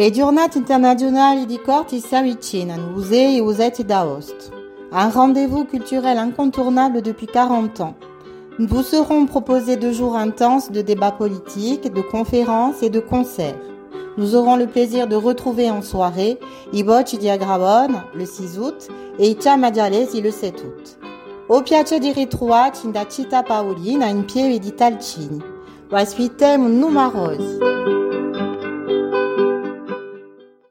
Le giornate internazionali di corti si avvicinano, usei e usetti d'Aost. Un rendez-vous culturel incontournable depuis 40 ans. Nous vous serons proposés deux jours intenses de débats politiques, de conférences et de concerts. Nous aurons le plaisir de retrouver en soirée Iboci di Agrabon le 6 août et Itia Madialesi le 7 août. Au piace di ritrovati da Città Paolina in piedi di Talcini. Ospitemo numerosi.